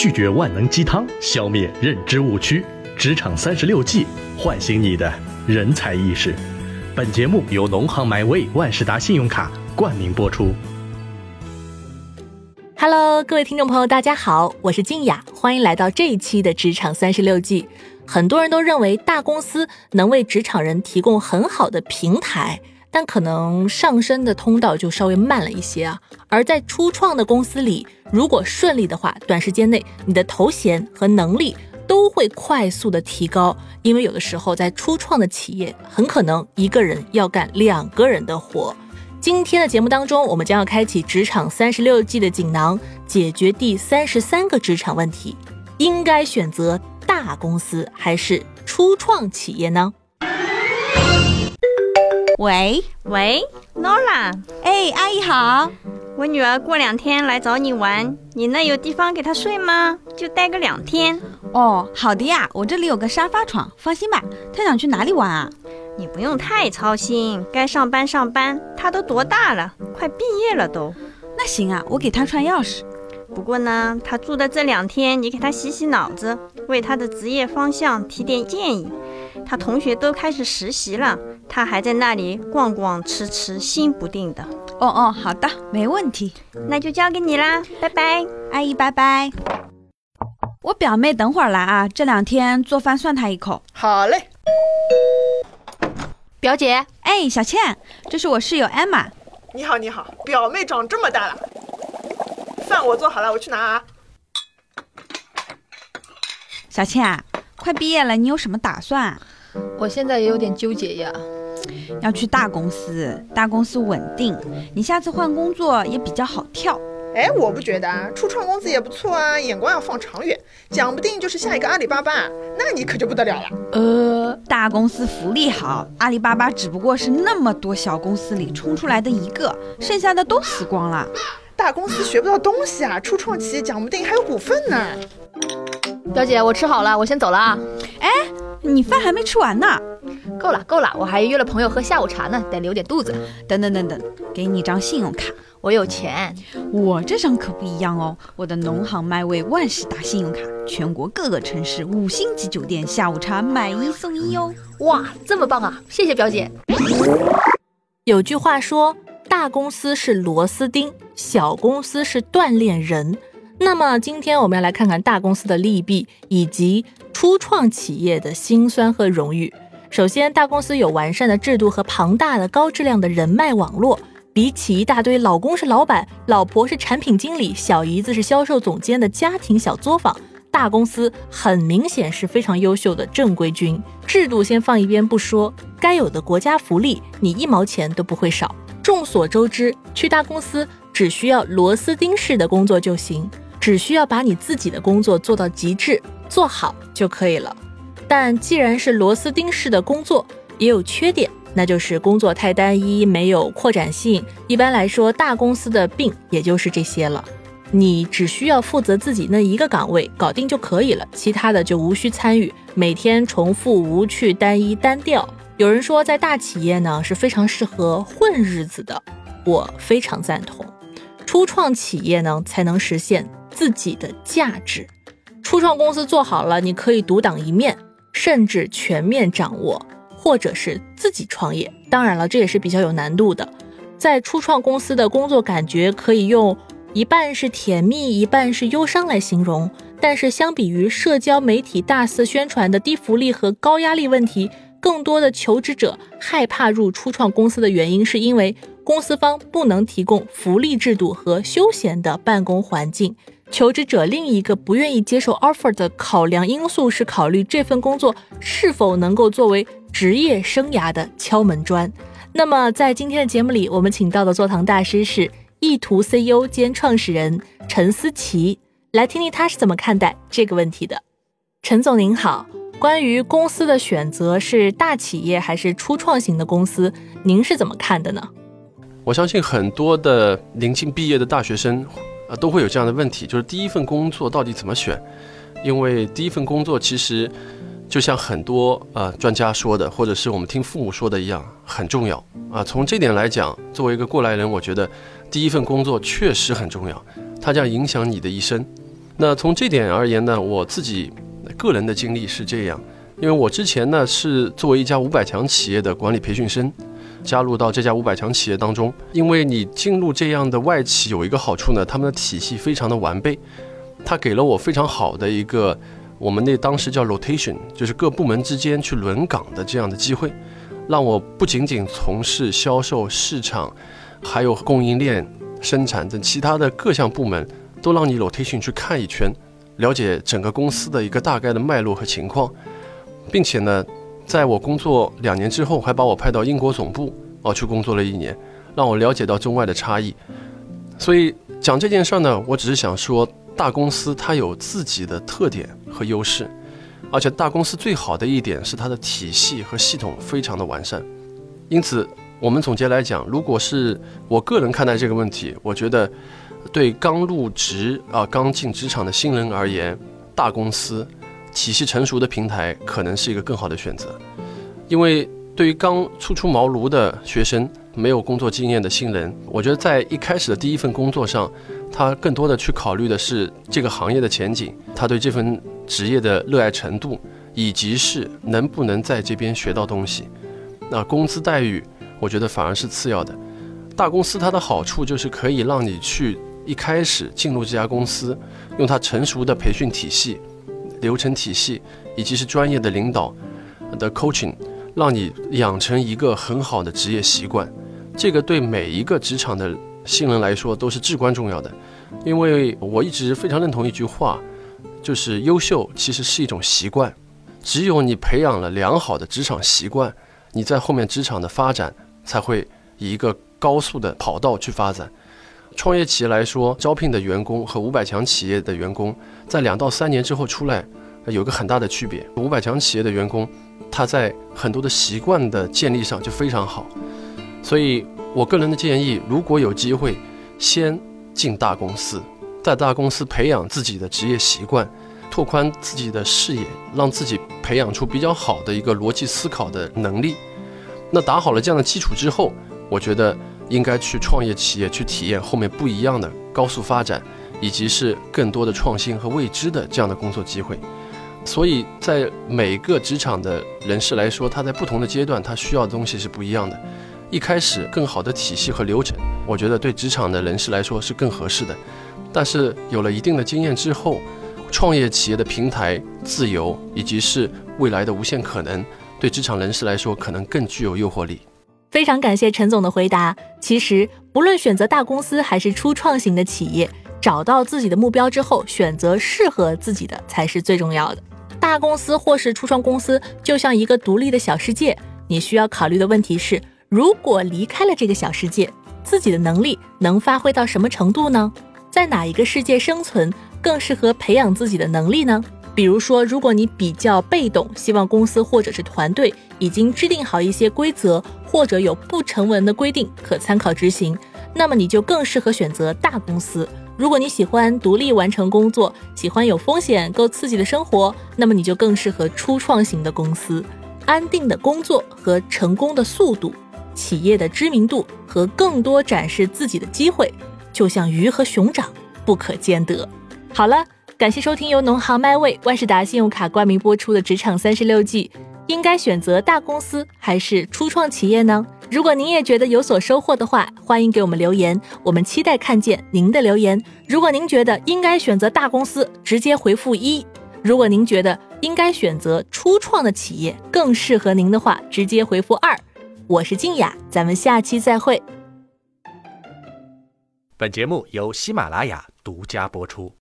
拒绝万能鸡汤，消灭认知误区。职场三十六计，唤醒你的人才意识。本节目由农行 MyWay 万事达信用卡冠名播出。Hello，各位听众朋友，大家好，我是静雅，欢迎来到这一期的职场三十六计。很多人都认为大公司能为职场人提供很好的平台。但可能上升的通道就稍微慢了一些啊。而在初创的公司里，如果顺利的话，短时间内你的头衔和能力都会快速的提高。因为有的时候在初创的企业，很可能一个人要干两个人的活。今天的节目当中，我们将要开启职场三十六计的锦囊，解决第三十三个职场问题：应该选择大公司还是初创企业呢？喂喂，Nora，哎，阿姨好，我女儿过两天来找你玩，你那有地方给她睡吗？就待个两天。哦，好的呀，我这里有个沙发床，放心吧。她想去哪里玩啊？你不用太操心，该上班上班。她都多大了？快毕业了都。那行啊，我给她串钥匙。不过呢，她住的这两天，你给她洗洗脑子，为她的职业方向提点建议。她同学都开始实习了。他还在那里逛逛吃吃，心不定的。哦哦，好的，没问题，那就交给你啦，拜拜，阿姨，拜拜。我表妹等会儿来啊，这两天做饭算她一口。好嘞。表姐，哎，小倩，这是我室友艾玛。你好，你好，表妹长这么大了。饭我做好了，我去拿啊。小倩啊，快毕业了，你有什么打算？我现在也有点纠结呀。要去大公司，大公司稳定，你下次换工作也比较好跳。哎，我不觉得啊，初创公司也不错啊，眼光要放长远，讲不定就是下一个阿里巴巴，那你可就不得了了。呃，大公司福利好，阿里巴巴只不过是那么多小公司里冲出来的一个，剩下的都死光了。大公司学不到东西啊，初创企业讲不定还有股份呢。表姐，我吃好了，我先走了啊。哎，你饭还没吃完呢。够了够了，我还约了朋友喝下午茶呢，得留点肚子。等等等等，给你一张信用卡，我有钱。我这张可不一样哦，我的农行麦味万事达信用卡，全国各个城市五星级酒店下午茶买一送一哦。哇，这么棒啊！谢谢表姐。有句话说，大公司是螺丝钉，小公司是锻炼人。那么今天我们要来看看大公司的利弊，以及初创企业的辛酸和荣誉。首先，大公司有完善的制度和庞大的高质量的人脉网络。比起一大堆老公是老板、老婆是产品经理、小姨子是销售总监的家庭小作坊，大公司很明显是非常优秀的正规军。制度先放一边不说，该有的国家福利你一毛钱都不会少。众所周知，去大公司只需要螺丝钉式的工作就行，只需要把你自己的工作做到极致、做好就可以了。但既然是螺丝钉式的工作，也有缺点，那就是工作太单一，没有扩展性。一般来说，大公司的病也就是这些了。你只需要负责自己那一个岗位，搞定就可以了，其他的就无需参与，每天重复、无趣、单一、单调。有人说，在大企业呢是非常适合混日子的，我非常赞同。初创企业呢才能实现自己的价值。初创公司做好了，你可以独当一面。甚至全面掌握，或者是自己创业。当然了，这也是比较有难度的。在初创公司的工作感觉可以用一半是甜蜜，一半是忧伤来形容。但是相比于社交媒体大肆宣传的低福利和高压力问题，更多的求职者害怕入初创公司的原因，是因为公司方不能提供福利制度和休闲的办公环境。求职者另一个不愿意接受 offer 的考量因素是考虑这份工作是否能够作为职业生涯的敲门砖。那么在今天的节目里，我们请到的座堂大师是意图 CEO 兼创始人陈思琪，来听听他是怎么看待这个问题的。陈总您好，关于公司的选择是大企业还是初创型的公司，您是怎么看的呢？我相信很多的临近毕业的大学生。呃，都会有这样的问题，就是第一份工作到底怎么选？因为第一份工作其实就像很多呃专家说的，或者是我们听父母说的一样，很重要啊。从这点来讲，作为一个过来人，我觉得第一份工作确实很重要，它将影响你的一生。那从这点而言呢，我自己个人的经历是这样，因为我之前呢是作为一家五百强企业的管理培训生，加入到这家五百强企业当中。因为你进入这样的外企有一个好处呢，他们的体系非常的完备，它给了我非常好的一个我们那当时叫 rotation，就是各部门之间去轮岗的这样的机会，让我不仅仅从事销售、市场，还有供应链、生产等其他的各项部门。都让你 rotation 去看一圈，了解整个公司的一个大概的脉络和情况，并且呢，在我工作两年之后，还把我派到英国总部哦去工作了一年，让我了解到中外的差异。所以讲这件事儿呢，我只是想说，大公司它有自己的特点和优势，而且大公司最好的一点是它的体系和系统非常的完善。因此，我们总结来讲，如果是我个人看待这个问题，我觉得。对刚入职啊、刚进职场的新人而言，大公司、体系成熟的平台可能是一个更好的选择。因为对于刚初出茅庐的学生、没有工作经验的新人，我觉得在一开始的第一份工作上，他更多的去考虑的是这个行业的前景，他对这份职业的热爱程度，以及是能不能在这边学到东西。那工资待遇，我觉得反而是次要的。大公司它的好处就是可以让你去。一开始进入这家公司，用它成熟的培训体系、流程体系，以及是专业的领导的 coaching，让你养成一个很好的职业习惯。这个对每一个职场的新人来说都是至关重要的。因为我一直非常认同一句话，就是优秀其实是一种习惯。只有你培养了良好的职场习惯，你在后面职场的发展才会以一个高速的跑道去发展。创业企业来说，招聘的员工和五百强企业的员工，在两到三年之后出来，有个很大的区别。五百强企业的员工，他在很多的习惯的建立上就非常好。所以我个人的建议，如果有机会，先进大公司，在大公司培养自己的职业习惯，拓宽自己的视野，让自己培养出比较好的一个逻辑思考的能力。那打好了这样的基础之后，我觉得。应该去创业企业去体验后面不一样的高速发展，以及是更多的创新和未知的这样的工作机会。所以在每个职场的人士来说，他在不同的阶段，他需要的东西是不一样的。一开始更好的体系和流程，我觉得对职场的人士来说是更合适的。但是有了一定的经验之后，创业企业的平台、自由以及是未来的无限可能，对职场人士来说可能更具有诱惑力。非常感谢陈总的回答。其实，不论选择大公司还是初创型的企业，找到自己的目标之后，选择适合自己的才是最重要的。大公司或是初创公司，就像一个独立的小世界。你需要考虑的问题是：如果离开了这个小世界，自己的能力能发挥到什么程度呢？在哪一个世界生存更适合培养自己的能力呢？比如说，如果你比较被动，希望公司或者是团队已经制定好一些规则，或者有不成文的规定可参考执行，那么你就更适合选择大公司。如果你喜欢独立完成工作，喜欢有风险、够刺激的生活，那么你就更适合初创型的公司。安定的工作和成功的速度，企业的知名度和更多展示自己的机会，就像鱼和熊掌，不可兼得。好了。感谢收听由农行 MyWay 万事达信用卡冠名播出的《职场三十六计》，应该选择大公司还是初创企业呢？如果您也觉得有所收获的话，欢迎给我们留言，我们期待看见您的留言。如果您觉得应该选择大公司，直接回复一；如果您觉得应该选择初创的企业更适合您的话，直接回复二。我是静雅，咱们下期再会。本节目由喜马拉雅独家播出。